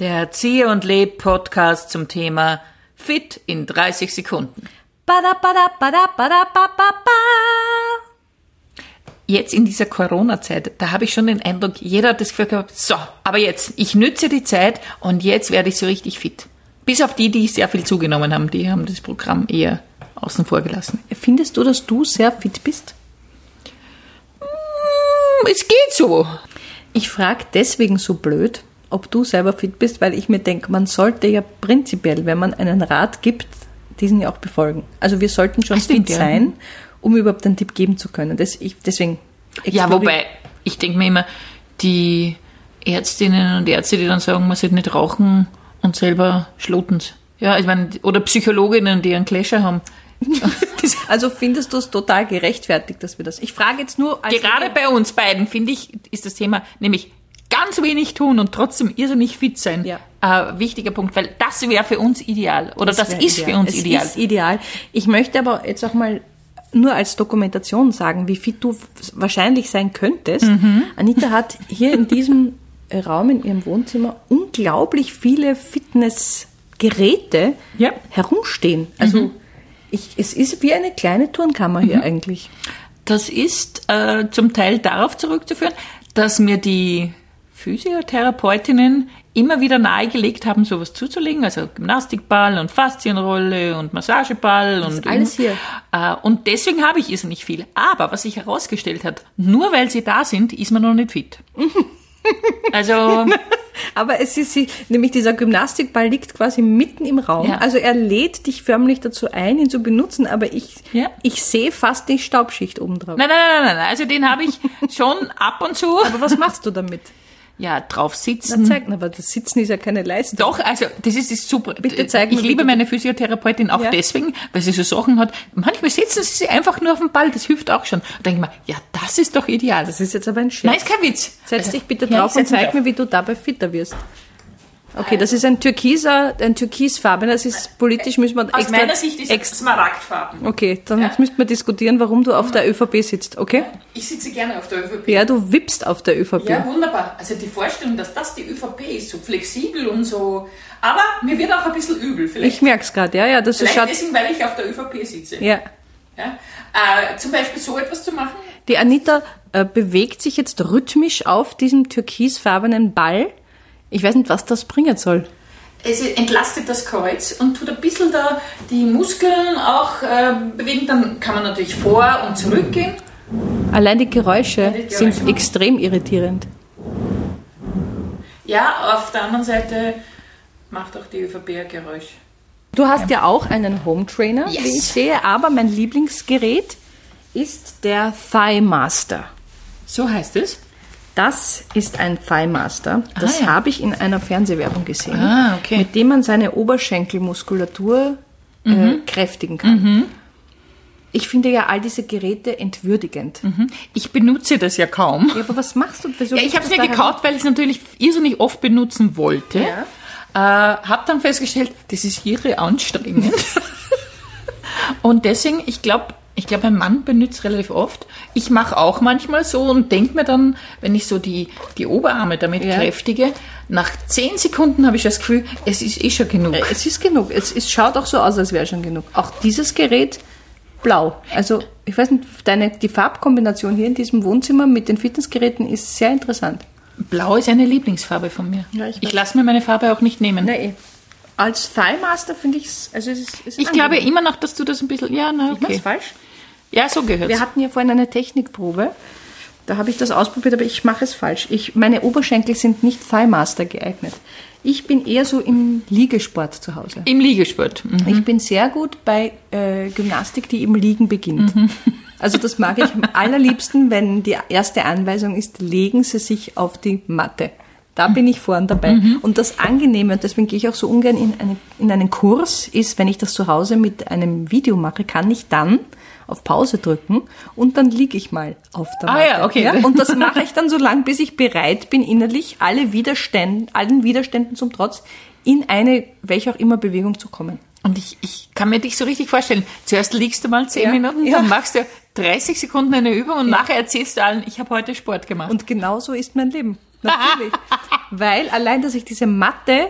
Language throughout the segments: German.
Der Erzieher und Leb Podcast zum Thema Fit in 30 Sekunden. Bada, bada, bada, bada, ba, ba, ba. Jetzt in dieser Corona-Zeit, da habe ich schon den Eindruck, jeder hat das Gefühl gehabt, so, aber jetzt, ich nütze die Zeit und jetzt werde ich so richtig fit. Bis auf die, die sehr viel zugenommen haben, die haben das Programm eher außen vor gelassen. Findest du, dass du sehr fit bist? Es geht so. Ich frage deswegen so blöd, ob du selber fit bist, weil ich mir denke, man sollte ja prinzipiell, wenn man einen Rat gibt, diesen ja auch befolgen. Also wir sollten schon Ach, fit ja. sein, um überhaupt einen Tipp geben zu können. Das, ich, deswegen. Ja, wobei, ich denke mir immer, die Ärztinnen und Ärzte, die dann sagen, man sollte nicht rauchen und selber schloten's. Ja, ich meine, oder Psychologinnen, die einen Clasher haben. Das- Also findest du es total gerechtfertigt, dass wir das. Ich frage jetzt nur als Gerade bei uns beiden, finde ich, ist das Thema nämlich ganz wenig tun und trotzdem irrsinnig fit sein. Ja. Ein wichtiger Punkt, weil das wäre für uns ideal. Oder das, wär ist für uns es ideal. ist ideal. Ich möchte aber jetzt auch mal nur als Dokumentation sagen, wie fit du wahrscheinlich sein könntest. Mhm. Anita hat hier in diesem Raum in ihrem Wohnzimmer unglaublich viele Fitnessgeräte Ja. herumstehen. Also ich, es ist wie eine kleine Turnkammer hier eigentlich. Das ist äh, zum Teil darauf zurückzuführen, dass mir die Physiotherapeutinnen immer wieder nahegelegt haben, sowas zuzulegen, also Gymnastikball und Faszienrolle und Massageball und alles hier. Äh, und deswegen habe ich es nicht viel. Aber was sich herausgestellt hat, nur weil sie da sind, ist man noch nicht fit. also Aber es ist nämlich dieser Gymnastikball liegt quasi mitten im Raum. Ja. Also er lädt dich förmlich dazu ein, ihn zu benutzen, aber ich, Ja. ich sehe fast die Staubschicht oben drauf. nein, nein, nein, nein, nein. Also den habe ich schon ab und zu. Aber was machst du damit? Ja, drauf Na, sitzen. zeig, aber das Sitzen ist ja keine Leistung. Doch, also das ist, ist super. Bitte zeig mir, ich wie liebe du- meine Physiotherapeutin auch Ja. deswegen, weil sie so Sachen hat. Manchmal setzen sie einfach nur auf den Ball, das hilft auch schon. Da denke ich mir, ja, das ist doch ideal. Das ist jetzt aber ein Scherz. Nein, ist kein Witz. Setz Also, dich bitte drauf und zeig mir, wie du dabei fitter wirst. Okay, das ist ein türkiser, ein türkisfarben. Das ist politisch müssen wir Aus meiner Sicht ist es. Smaragdfarben. Okay, dann Ja. müssten wir diskutieren, warum du auf der ÖVP sitzt, okay? Ich sitze gerne auf der ÖVP. Ja, du wippst auf der ÖVP. Ja, wunderbar. Also die Vorstellung, dass das die ÖVP ist, so flexibel und so. Aber mir wird auch ein bisschen übel. Vielleicht, Ich merk's gerade, ja, ja, das vielleicht schaut. deswegen, weil ich auf der ÖVP sitze. Ja. Ja? Äh, zum Beispiel so etwas zu machen. Die Anita äh, bewegt sich jetzt rhythmisch auf diesem türkisfarbenen Ball. Ich weiß nicht, was das bringen soll. Es entlastet das Kreuz und tut ein bisschen da die Muskeln auch äh, bewegen. Dann kann man natürlich vor und zurück gehen. Allein die Geräusche die Geräusche. sind extrem irritierend. Ja, auf der anderen Seite macht auch die ÖVP ein Geräusch. Du hast ja, auch einen Home Trainer, Yes. wie ich sehe, aber mein Lieblingsgerät ist der Thigh Master. So heißt es? Das ist ein Thigh Master. Das ja. habe ich in einer Fernsehwerbung gesehen, Ah, okay. mit dem man seine Oberschenkelmuskulatur Mhm. äh, kräftigen kann. Ich finde ja all diese Geräte entwürdigend. Ich benutze das ja kaum. Ja, aber was machst du? Ja, ich habe es mir gekauft, weil ich es natürlich irrsinnig oft benutzen wollte. Ja. Äh, habe dann festgestellt, das ist irre anstrengend. und deswegen, ich glaube, ich glaube, mein Mann benutzt es relativ oft. Ich mache auch manchmal so und denke mir dann, wenn ich so die, die Oberarme damit Ja. kräftige, nach zehn Sekunden habe ich das Gefühl, es ist eh schon genug. Äh, Es ist genug. Es, es schaut auch so aus, als wäre schon genug. Auch dieses Gerät blau. Also ich weiß nicht, deine, die Farbkombination hier in diesem Wohnzimmer mit den Fitnessgeräten ist sehr interessant. Blau ist eine Lieblingsfarbe von mir. Ja, ich ich lasse mir meine Farbe auch nicht nehmen. Na eh. Als Thighmaster finde ich es, also es ist, es ist Ich glaube immer noch, dass du das ein bisschen, ja, na, Ich okay. falsch. Ja, so gehört Wir hatten ja vorhin eine Technikprobe. Da habe ich das ausprobiert, aber ich mache es falsch. Ich, meine Oberschenkel sind nicht Thighmaster geeignet. Ich bin eher so im Liegesport zu Hause. Im Liegesport. Mhm. Ich bin sehr gut bei äh, Gymnastik, die im Liegen beginnt. Also das mag ich am allerliebsten, wenn die erste Anweisung ist, legen Sie sich auf die Matte. Da bin ich vorn dabei. Und das Angenehme, und deswegen gehe ich auch so ungern in, eine, in einen Kurs, ist, wenn ich das zu Hause mit einem Video mache, kann ich dann auf Pause drücken und dann liege ich mal auf der Ah Matte. ja, okay. Und das mache ich dann so lang, bis ich bereit bin, innerlich alle Widerstände, allen Widerständen zum Trotz, in eine, welche auch immer Bewegung zu kommen. Und ich, ich kann mir dich so richtig vorstellen. Zuerst liegst du mal zehn Ja, Minuten, ja. dann machst du 30 Sekunden eine Übung und nachher erzählst du allen, ich habe heute Sport gemacht. Und genau so ist mein Leben. Natürlich. Weil allein, dass ich diese Matte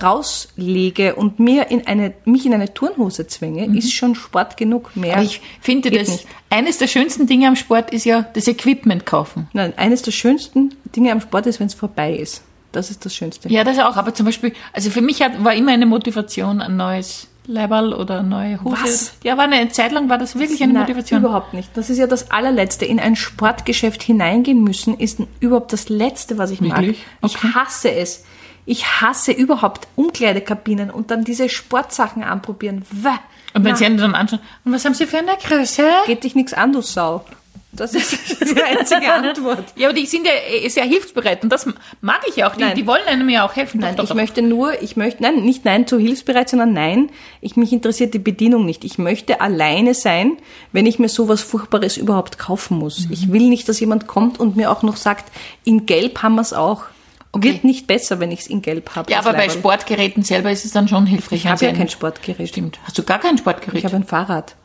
rauslege und mir in eine, mich in eine Turnhose zwänge, ist schon Sport genug. Mehr. Aber ich finde, das nicht. eines der schönsten Dinge am Sport ist ja das Equipment kaufen. Nein, eines der schönsten Dinge am Sport ist, wenn es vorbei ist. Das ist das Schönste. Ja, das auch. Aber zum Beispiel, also für mich hat, war immer eine Motivation, ein neues Leiberl oder neue Hose. Was? Ja, war eine Zeit lang war das wirklich eine Nein, Motivation. Überhaupt nicht. Das ist ja das allerletzte. In ein Sportgeschäft hineingehen müssen, ist überhaupt das Letzte, was ich mag. Wirklich? Ich Okay. hasse es. Ich hasse überhaupt Umkleidekabinen und dann diese Sportsachen anprobieren. Wäh. Und wenn Na, sie einen dann anschauen, und was haben sie für eine Größe? geht dich nichts an, du Sau. Das ist die einzige Antwort. Ja, aber die sind ja eh sehr hilfsbereit und das mag ich ja auch. Die, die wollen einem ja auch helfen. Nein, Doch, ich doch, möchte nur, ich möchte, nein, nicht nein zu hilfsbereit, sondern nein, ich, mich interessiert die Bedienung nicht. Ich möchte alleine sein, wenn ich mir sowas Furchtbares überhaupt kaufen muss. Mhm. Ich will nicht, dass jemand kommt und mir auch noch sagt, in Gelb haben wir es auch. Wird nicht besser, wenn ich es in Gelb habe. Ja, aber bei. Sportgeräten selber ist es dann schon hilfreich. Ich habe ja kein Sportgerät. Stimmt. Hast du gar kein Sportgerät? Ich habe ein Fahrrad.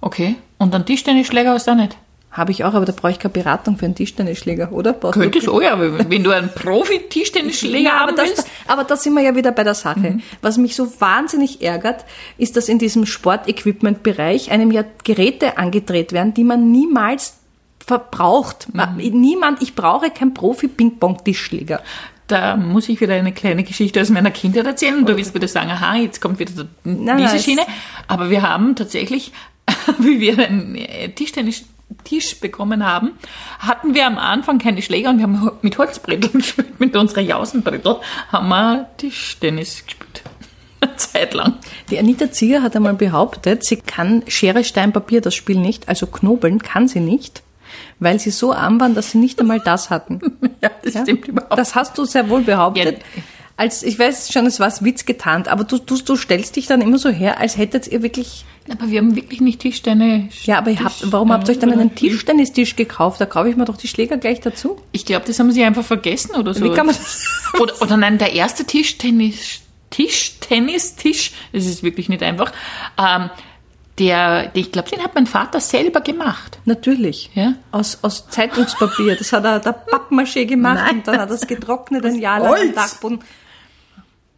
okay. Und einen Tischtennisschläger hast du auch nicht? Habe ich auch, aber da brauche ich keine Beratung für einen Tischtennisschläger, oder? Brauchst Könntest du, oh ja, aber wenn du einen Profi-Tischtennisschläger Ja, aber, haben das, willst. aber da sind wir ja wieder bei der Sache. Was mich so wahnsinnig ärgert, ist, dass in diesem Sportequipment-Bereich einem ja Geräte angedreht werden, die man niemals verbraucht. Niemand, ich brauche keinen Profi-Ping-Pong-Tischschläger. Da muss ich wieder eine kleine Geschichte aus meiner Kindheit erzählen. Und du wirst wieder sagen, aha, jetzt kommt wieder diese es- Schiene. Aber wir haben tatsächlich, wie wir einen äh, Tischtennis-Tisch bekommen haben, hatten wir am Anfang keine Schläger und wir haben mit Holzbretteln gespielt, mit unserer Jausenbrettel haben wir Tischtennis gespielt. Eine Zeit lang. Die Anita Zieger hat einmal behauptet, sie kann Schere, Stein, Papier das Spiel nicht, also knobeln kann sie nicht, weil sie so arm waren, dass sie nicht einmal das hatten. Ja, das Ja? stimmt überhaupt. Das hast du sehr wohl behauptet. Ja. Als, ich weiß schon, es war Witz getarnt, aber du, du, du stellst dich dann immer so her, als hättet ihr wirklich Aber wir haben wirklich nicht Tischtennis. Ja, aber ihr habt, warum habt ihr euch dann einen Tischtennistisch gekauft? Da kaufe ich mir doch die Schläger gleich dazu. Ich glaube, das haben sie einfach vergessen oder so. Wie kann man das? Oder, oder nein, der erste Tischtennis, Tischtennistisch, das ist wirklich nicht einfach. Ähm, der, ich glaube, den hat mein Vater selber gemacht. Natürlich. Ja? Aus, aus Zeitungspapier. Das hat er der Pappmaché gemacht Nein. und dann hat er es getrocknet ein Jahr lang Holz. Dachboden.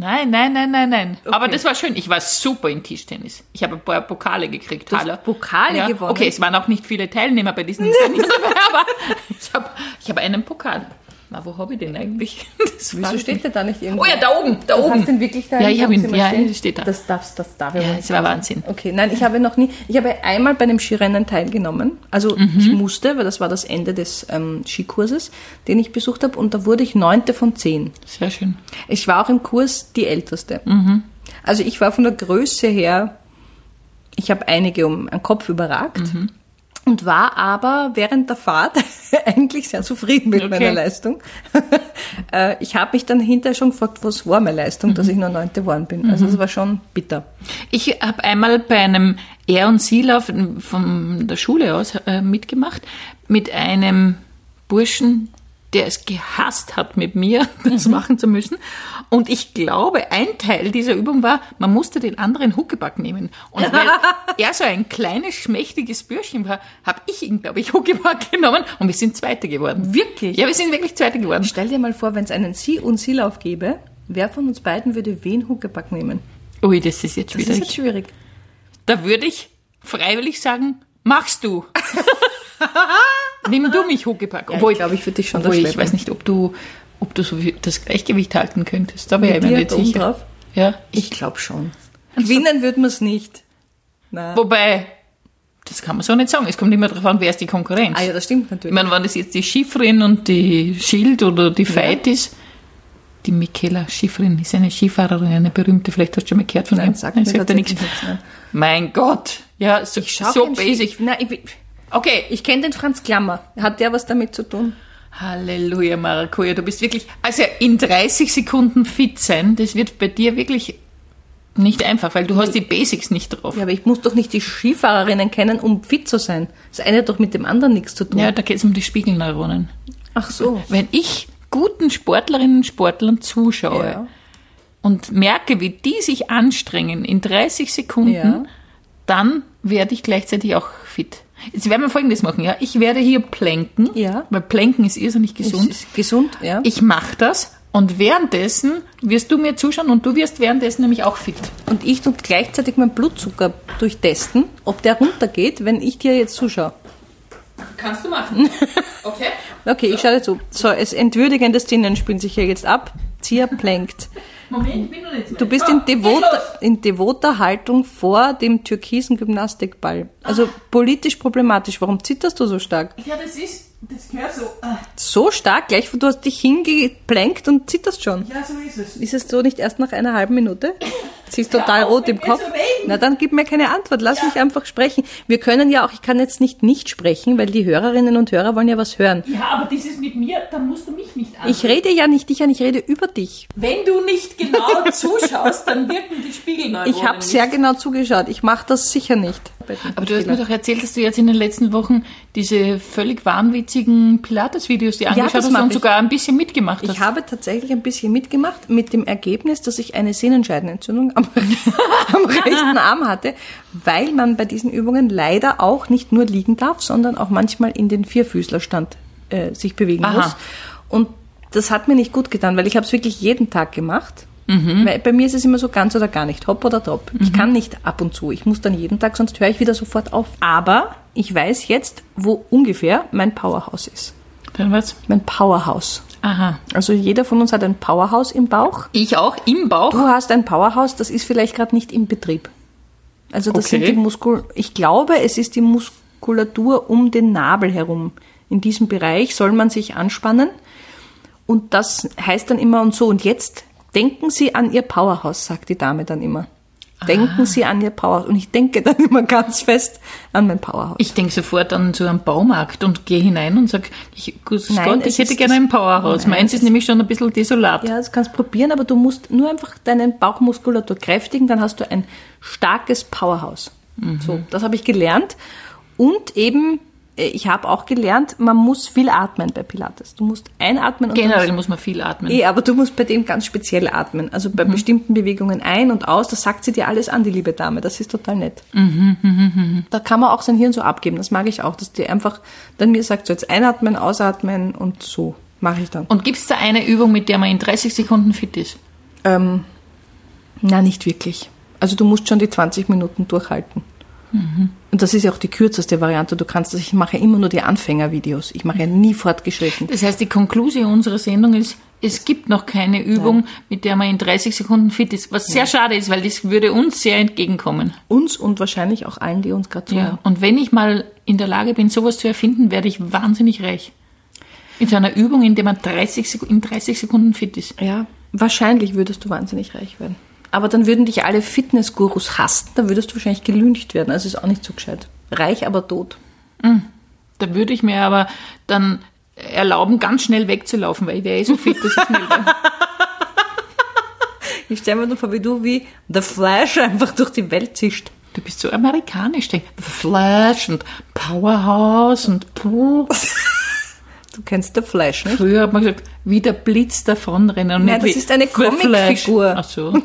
Nein, nein, nein, nein, nein. Aber Okay. das war schön. Ich war super in Tischtennis. Ich habe ein paar Pokale gekriegt. hast Hallo. Pokale gewonnen? Okay, es waren auch nicht viele Teilnehmer bei diesen Turnieren aber ich habe ich habe einen Pokal. Na, wo habe ich den eigentlich? Das Wieso steht der da nicht irgendwo? Oh ja, da oben, da Du oben. hast den wirklich da Ja, ich habe ihn- ja, stehen? das steht da. Das darf's, das darf Ja, es war Wahnsinn. Okay, nein, ich habe noch nie, ich habe einmal bei einem Skirennen teilgenommen. Also Mhm. ich musste, weil das war das Ende des ähm, Skikurses, den ich besucht habe und da wurde ich neunte von zehn. Sehr schön. Ich war auch im Kurs die Älteste. Mhm. Also ich war von der Größe her, ich habe einige um den Kopf überragt Mhm. Und war aber während der Fahrt eigentlich sehr zufrieden mit Okay. meiner Leistung. Äh, ich habe mich dann hinterher schon gefragt, was war meine Leistung, Mhm. dass ich nur Neunte geworden bin. Also das war schon bitter. Ich habe einmal bei einem Er- und Sie-Lauf von der Schule aus äh, mitgemacht mit einem Burschen, der es gehasst hat, mit mir das machen zu müssen. Und ich glaube, ein Teil dieser Übung war, man musste den anderen Huckepack nehmen. Und weil er so ein kleines, schmächtiges Bürschchen war, habe ich ihn, glaube ich, Huckepack genommen und wir sind Zweite geworden. Wirklich? Ja, wir sind wirklich Zweite geworden. Stell dir mal vor, wenn es einen Sie- und Sie-Lauf gäbe, wer von uns beiden würde wen Huckepack nehmen? Ui, das ist jetzt Das ist schwierig. jetzt schwierig. Da würde ich freiwillig sagen, machst du. Nimm du mich, Huckepack. Obwohl, ich glaube, ich würde dich schon obwohl ich weiß nicht, ob du, ob du so das Gleichgewicht halten könntest. Da wäre ich mir nicht sicher. drauf? Ja. Ich glaube schon. Gewinnen würden wir es nicht. Na. Wobei, das kann man so nicht sagen. Es kommt immer darauf an, wer ist die Konkurrenz. Ah ja, das stimmt Ich natürlich. meine, wenn das jetzt die Schifferin und die Schild oder die Veit ist, die Michaela Schifferin ist eine Skifahrerin, eine berühmte, vielleicht hast du schon mal gehört von Nein, ihr. sagt Nein, mir sagt dir nichts. nichts, nein. Mein Gott. Ja, so, so basic. Na, ich, Okay, ich kenne den Franz Klammer. Hat der was damit zu tun? Halleluja, Maracuja, du bist wirklich, also in 30 Sekunden fit sein, das wird bei dir wirklich nicht einfach, weil du hast die Basics nicht drauf. Ja, aber ich muss doch nicht die Skifahrerinnen kennen, um fit zu sein. Das eine hat doch mit dem anderen nichts zu tun. Ja, da geht es um die Spiegelneuronen. Ach so. Wenn ich guten Sportlerinnen und Sportlern zuschaue Ja. und merke, wie die sich anstrengen in 30 Sekunden, Ja. dann werde ich gleichzeitig auch fit. Jetzt werden wir folgendes machen, ja. Ich werde hier plänken, Ja. weil plänken ist irrsinnig gesund. Ist gesund, ja. Ich mache das und währenddessen wirst du mir zuschauen und du wirst währenddessen nämlich auch fit. Und ich tue gleichzeitig meinen Blutzucker durchtesten, ob der runtergeht, wenn ich dir jetzt zuschaue. Kannst du machen. Okay. Okay, ich schaue dir zu. So, es entwürdigende Szenen spielen sich hier jetzt ab. Zia plänkt. Moment, ich bin noch nicht so Du bist So, in devoter, in devoter Haltung vor dem türkisen Gymnastikball. Also politisch problematisch. Warum zitterst du so stark? Ja, das ist, das gehört so. Ah, So stark, gleich du hast dich hingeplänkt und zitterst schon. Ja, so ist es. Ist es so nicht erst nach einer halben Minute? Sie ist total rot im Kopf. Na dann gib mir keine Antwort, lass mich einfach sprechen. Wir können ja auch, ich kann jetzt nicht nicht sprechen, weil die Hörerinnen und Hörer wollen ja was hören. Ja, aber dieses mit mir, dann musst du mich nicht an. Ich rede ja nicht dich an, ich rede über dich. Wenn du nicht genau zuschaust, dann wirken die Spiegelneuronen Ich habe sehr genau zugeschaut. Ich mache das sicher nicht. Aber du hast mir doch erzählt, dass du jetzt in den letzten Wochen diese völlig wahnwitzigen Pilates-Videos dir angeschaut das hast und ich. sogar ein bisschen mitgemacht hast. Ich habe tatsächlich ein bisschen mitgemacht mit dem Ergebnis, dass ich eine Sehnenscheidenentzündung am, am rechten Arm hatte, weil man bei diesen Übungen leider auch nicht nur liegen darf, sondern auch manchmal in den Vierfüßlerstand äh, sich bewegen Aha. muss. Und das hat mir nicht gut getan, weil ich habe es wirklich jeden Tag gemacht. Mhm. Bei mir ist es immer so ganz oder gar nicht, hopp oder top. Ich kann nicht ab und zu. Ich muss dann jeden Tag, sonst höre ich wieder sofort auf. Aber ich weiß jetzt, wo ungefähr mein Powerhouse ist. Dann was? Mein Powerhouse. Aha. Also jeder von uns hat ein Powerhouse im Bauch. Ich auch im Bauch. Du hast ein Powerhouse, das ist vielleicht gerade nicht im Betrieb. Also das Okay. sind die Muskul. Ich glaube, es ist die Muskulatur um den Nabel herum. In diesem Bereich soll man sich anspannen. Und das heißt dann immer und so. Und jetzt denken Sie an Ihr Powerhouse, sagt die Dame dann immer. Denken Sie an Ihr Powerhouse. Und ich denke dann immer ganz fest an mein Powerhouse. Ich denke sofort an so einen Baumarkt und gehe hinein und sage, ich, Nein, Gott, ich hätte gerne ein Powerhouse. Nein, Meins ist nämlich schon ein bisschen desolat. Ja, das kannst du probieren, aber du musst nur einfach deine Bauchmuskulatur kräftigen, dann hast du ein starkes Powerhouse. So, das habe ich gelernt. Und eben, ich habe auch gelernt, man muss viel atmen bei Pilates. Du musst einatmen und Generell muss man viel atmen. eh, aber du musst bei dem ganz speziell atmen. Also bei bestimmten Bewegungen ein und aus, das sagt sie dir alles an, die liebe Dame. Das ist total nett. Da kann man auch sein Hirn so abgeben. Das mag ich auch, dass die einfach dann mir sagt, so jetzt einatmen, ausatmen und so mache ich dann. Und gibt es da eine Übung, mit der man in 30 Sekunden fit ist? Ähm, na, nicht wirklich. Also du musst schon die 20 Minuten durchhalten. Und das ist ja auch die kürzeste Variante. Du kannst das, ich mache ja immer nur die Anfängervideos. Ich mache ja nie fortgeschritten. Das heißt, die Konklusion unserer Sendung ist, es gibt noch keine Übung, mit der man in 30 Sekunden fit ist. Was sehr schade ist, weil das würde uns sehr entgegenkommen. Uns und wahrscheinlich auch allen, die uns gerade zuhören. Ja. Und wenn ich mal in der Lage bin, sowas zu erfinden, werde ich wahnsinnig reich. In so einer Übung, in der man 30 Sek in 30 Sekunden fit ist. Ja, wahrscheinlich würdest du wahnsinnig reich werden. Aber dann würden dich alle Fitnessgurus hassen, dann würdest du wahrscheinlich gelüncht werden. Also ist auch nicht so gescheit. Reich, aber tot. Da würde ich mir aber dann erlauben, ganz schnell wegzulaufen, weil ich wäre eh so fit, dass ich schnell bin. Ich stelle mir nur vor, wie du wie The Flash einfach durch die Welt zischt. Du bist so amerikanisch. Denk, Flash und Powerhouse und puh. Du kennst The Flash, nicht? Früher hat man gesagt, wie der Blitz davonrennen. Und Nein, das ist eine. Comicfigur. Ach so.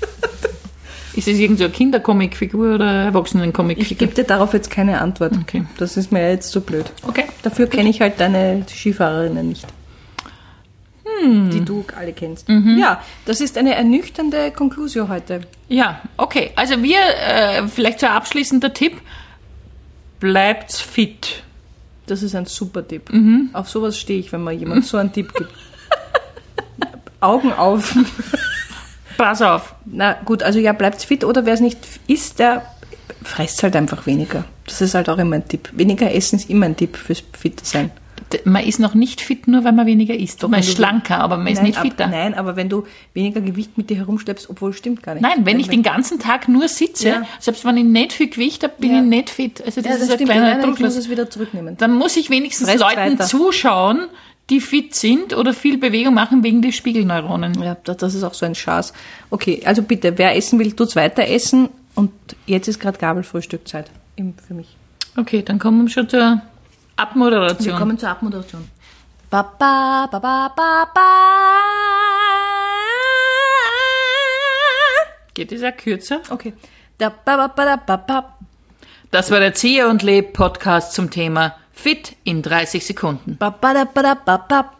ist es irgendeine so Kindercomicfigur oder Ich Erwachsenen-Comicfigur? gebe dir darauf jetzt keine Antwort. Okay. Das ist mir jetzt zu blöd. Okay. Dafür kenne ich halt deine Skifahrerinnen nicht. Hm. Die du alle kennst. Mhm. Ja, das ist eine ernüchternde Konklusion heute. Ja, okay. Also wir, äh, vielleicht so ein abschließender Tipp. Bleibt's fit. Das ist ein super Tipp. Mhm. Auf sowas stehe ich, wenn man jemand so einen Tipp gibt. Augen auf. Pass auf. Na gut, also ja, bleibt's fit oder wer es nicht isst, der fresst halt einfach weniger. Das ist halt auch immer ein Tipp. Weniger essen ist immer ein Tipp fürs Fitter sein. D- Man ist noch nicht fit, nur weil man weniger isst. man wenn ist schlanker, aber man ist nein, nicht ab, fitter. Nein, aber wenn du weniger Gewicht mit dir herumschleppst, obwohl stimmt gar nicht. Nein, wenn ich den ganzen Tag nur sitze, Ja. selbst wenn ich nicht viel Gewicht habe, bin Ja. ich nicht fit. Also das ja, das ist ein stimmt. kleiner nein, ich muss es wieder zurücknehmen. Dann muss ich wenigstens Fresst Leuten weiter. zuschauen, die fit sind oder viel Bewegung machen wegen der Spiegelneuronen. Ja, das, ist auch so ein Schaß. Okay, also bitte, wer essen will, tut's weiter essen. Und jetzt ist gerade Gabelfrühstückzeit für mich. Okay, dann kommen wir schon zur Wir Abmoderation. kommen zur Abmoderation. Ba, ba, ba, ba, ba, ba. Geht es ja kürzer? Okay. Da, ba, ba, ba, da, ba, ba. Das war der Zieher und Leb Podcast zum Thema Fit in 30 Sekunden. Ba, ba, da, ba, da.